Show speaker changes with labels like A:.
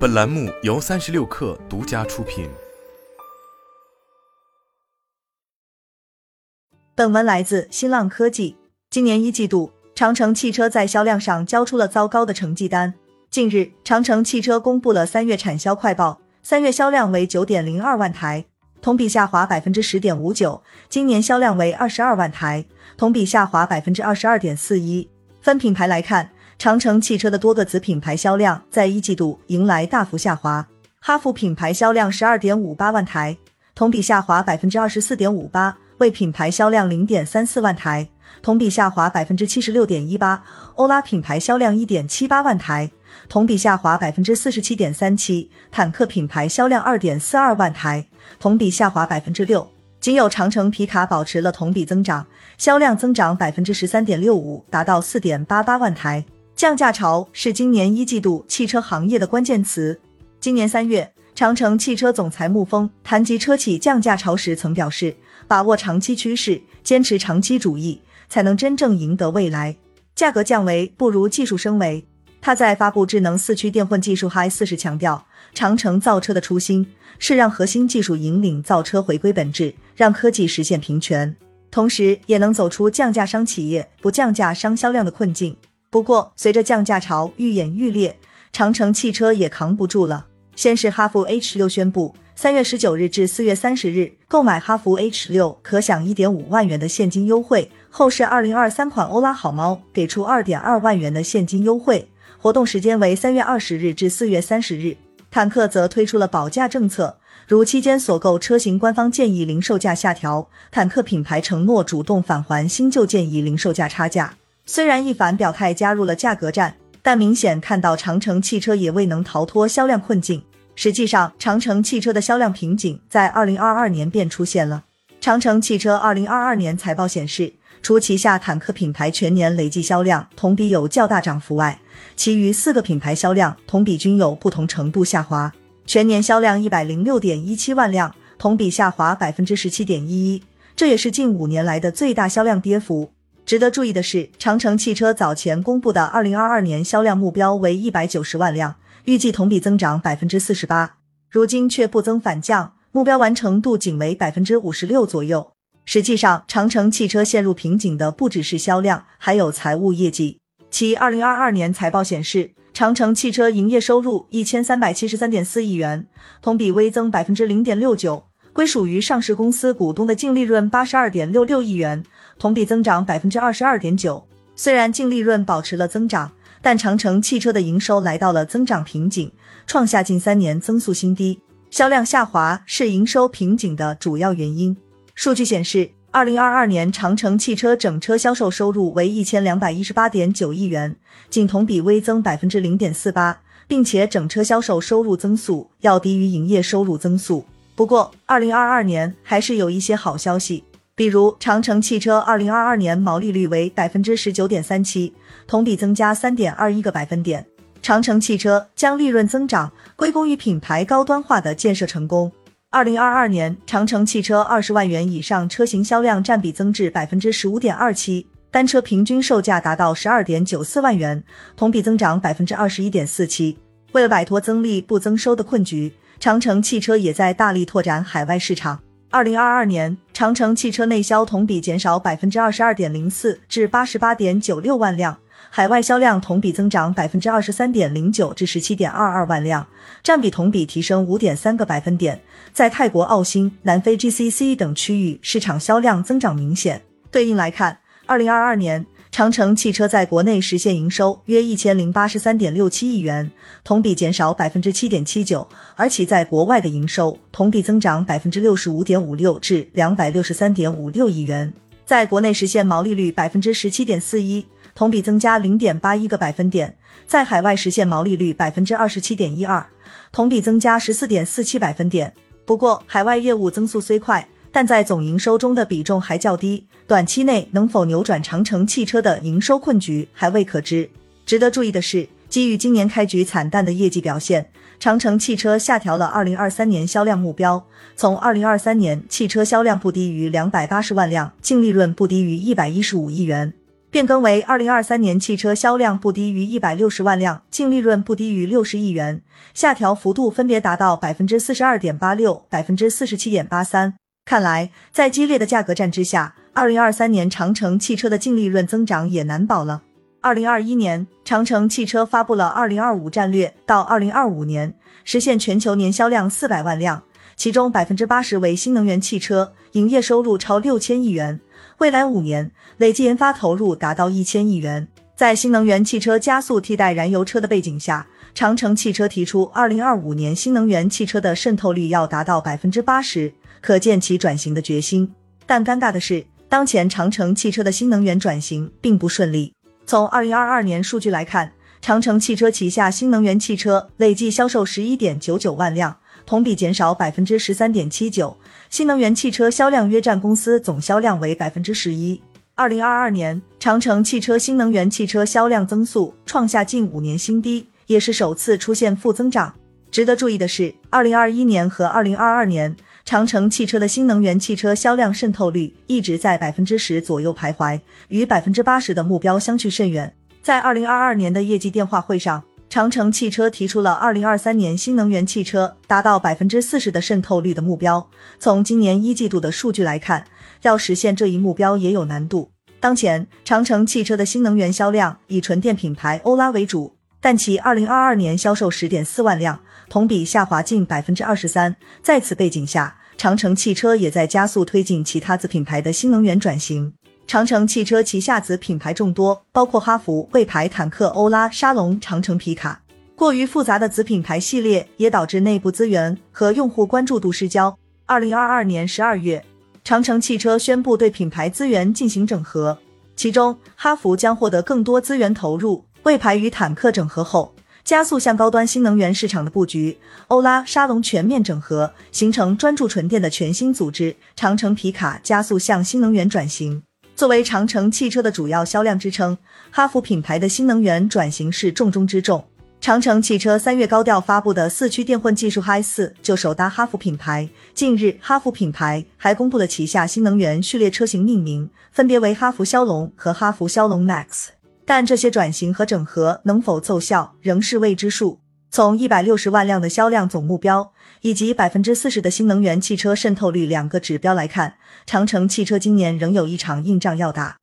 A: 本栏目由三十六氪独家出品。
B: 本文来自新浪科技。今年一季度，长城汽车在销量上交出了糟糕的成绩单。近日，长城汽车公布了三月产销快报，三月销量为九点零二万台，同比下滑百分之十点五九；今年销量为二十二万台，同比下滑百分之二十二点四一。分品牌来看。长城汽车的多个子品牌销量在一季度迎来大幅下滑。哈弗品牌销量十二点五八万台，同比下滑百分之二十四点五八；魏品牌销量零点三四万台，同比下滑百分之七十六点一八；欧拉品牌销量一点七八万台，同比下滑百分之四十七点三七；坦克品牌销量二点四二万台，同比下滑百分之六。仅有长城皮卡保持了同比增长，销量增长百分之十三点六五，达到四点八八万台。降价潮是今年一季度汽车行业的关键词。今年三月，长城汽车总裁穆峰谈及车企降价潮时曾表示：“把握长期趋势，坚持长期主义，才能真正赢得未来。价格降维不如技术升维。”他在发布智能四驱电混技术 Hi 四时强调，长城造车的初心是让核心技术引领造车回归本质，让科技实现平权，同时也能走出降价伤企业、不降价伤销量的困境。不过，随着降价潮愈演愈烈，长城汽车也扛不住了。先是哈弗 H 六宣布，三月十九日至四月三十日购买哈弗 H 六可享一点五万元的现金优惠。后是二零二三款欧拉好猫给出二点二万元的现金优惠，活动时间为三月二十日至四月三十日。坦克则推出了保价政策，如期间所购车型，官方建议零售价下调，坦克品牌承诺主动返还新旧建议零售价差价。虽然一凡表态加入了价格战，但明显看到长城汽车也未能逃脱销量困境。实际上，长城汽车的销量瓶颈在二零二二年便出现了。长城汽车二零二二年财报显示，除旗下坦克品牌全年累计销量同比有较大涨幅外，其余四个品牌销量同比均有不同程度下滑。全年销量一百零六点一七万辆，同比下滑百分之十七点一一，这也是近五年来的最大销量跌幅。值得注意的是，长城汽车早前公布的二零二二年销量目标为一百九十万辆，预计同比增长百分之四十八，如今却不增反降，目标完成度仅为百分之五十六左右。实际上，长城汽车陷入瓶颈的不只是销量，还有财务业绩。其二零二二年财报显示，长城汽车营业收入一千三百七十三点四亿元，同比微增百分之零点六九。归属于上市公司股东的净利润八十二点六六亿元，同比增长百分之二十二点九。虽然净利润保持了增长，但长城汽车的营收来到了增长瓶颈，创下近三年增速新低。销量下滑是营收瓶颈的主要原因。数据显示，二零二二年长城汽车整车销售收入为一千两百一十八点九亿元，仅同比微增百分之零点四八，并且整车销售收入增速要低于营业收入增速。不过，二零二二年还是有一些好消息，比如长城汽车二零二二年毛利率为百分之十九点三七，同比增加三点二一个百分点。长城汽车将利润增长归功于品牌高端化的建设成功。二零二二年，长城汽车二十万元以上车型销量占比增至百分之十五点二七，单车平均售价达到十二点九四万元，同比增长百分之二十一点四七。为了摆脱增利不增收的困局。长城汽车也在大力拓展海外市场。二零二二年，长城汽车内销同比减少百分之二十二点零四，至八十八点九六万辆；海外销量同比增长百分之二十三点零九，至十七点二二万辆，占比同比提升五点三个百分点。在泰国、澳新、南非 GCC 等区域，市场销量增长明显。对应来看，二零二二年。长城汽车在国内实现营收约一千零八十三点六七亿元，同比减少百分之七点七九，而其在国外的营收同比增长百分之六十五点五六至两百六十三点五六亿元，在国内实现毛利率百分之十七点四一，同比增加零点八一个百分点，在海外实现毛利率百分之二十七点一二，同比增加十四点四七百分点。不过，海外业务增速虽快。但在总营收中的比重还较低，短期内能否扭转长城汽车的营收困局还未可知。值得注意的是，基于今年开局惨淡的业绩表现，长城汽车下调了二零二三年销量目标，从二零二三年汽车销量不低于两百八十万辆，净利润不低于一百一十五亿元。变更为二零二三年汽车销量不低于一百六十万辆，净利润不低于六十亿元，下调幅度分别达到百分之四十二点八六、百分之四十七点八三。看来，在激烈的价格战之下，二零二三年长城汽车的净利润增长也难保了。二零二一年，长城汽车发布了二零二五战略，到二零二五年实现全球年销量四百万辆，其中百分之八十为新能源汽车，营业收入超六千亿元。未来五年累计研发投入达到一千亿元。在新能源汽车加速替代燃油车的背景下，长城汽车提出，二零二五年新能源汽车的渗透率要达到百分之八十，可见其转型的决心。但尴尬的是，当前长城汽车的新能源转型并不顺利。从二零二二年数据来看，长城汽车旗下新能源汽车累计销售十一点九九万辆。同比减少百分之十三点七九，新能源汽车销量约占公司总销量为百分之十一。二零二二年，长城汽车新能源汽车销量增速创下近五年新低，也是首次出现负增长。值得注意的是，二零二一年和二零二二年，长城汽车的新能源汽车销量渗透率一直在百分之十左右徘徊，与百分之八十的目标相去甚远。在二零二二年的业绩电话会上。长城汽车提出了二零二三年新能源汽车达到百分之四十的渗透率的目标。从今年一季度的数据来看，要实现这一目标也有难度。当前，长城汽车的新能源销量以纯电品牌欧拉为主，但其二零二二年销售十点四万辆，同比下滑近百分之二十三。在此背景下，长城汽车也在加速推进其他子品牌的新能源转型。长城汽车旗下子品牌众多，包括哈弗、魏牌、坦克、欧拉、沙龙、长城皮卡。过于复杂的子品牌系列也导致内部资源和用户关注度失焦。二零二二年十二月，长城汽车宣布对品牌资源进行整合，其中哈弗将获得更多资源投入，魏牌与坦克整合后，加速向高端新能源市场的布局。欧拉、沙龙全面整合，形成专注纯电的全新组织。长城皮卡加速向新能源转型。作为长城汽车的主要销量支撑，哈弗品牌的新能源转型是重中之重。长城汽车三月高调发布的四驱电混技术 Hi 四就首搭哈弗品牌。近日，哈弗品牌还公布了旗下新能源序列车型命名，分别为哈弗枭龙和哈弗枭龙 Max。但这些转型和整合能否奏效，仍是未知数。从一百六十万辆的销量总目标以及百分之四十的新能源汽车渗透率两个指标来看，长城汽车今年仍有一场硬仗要打。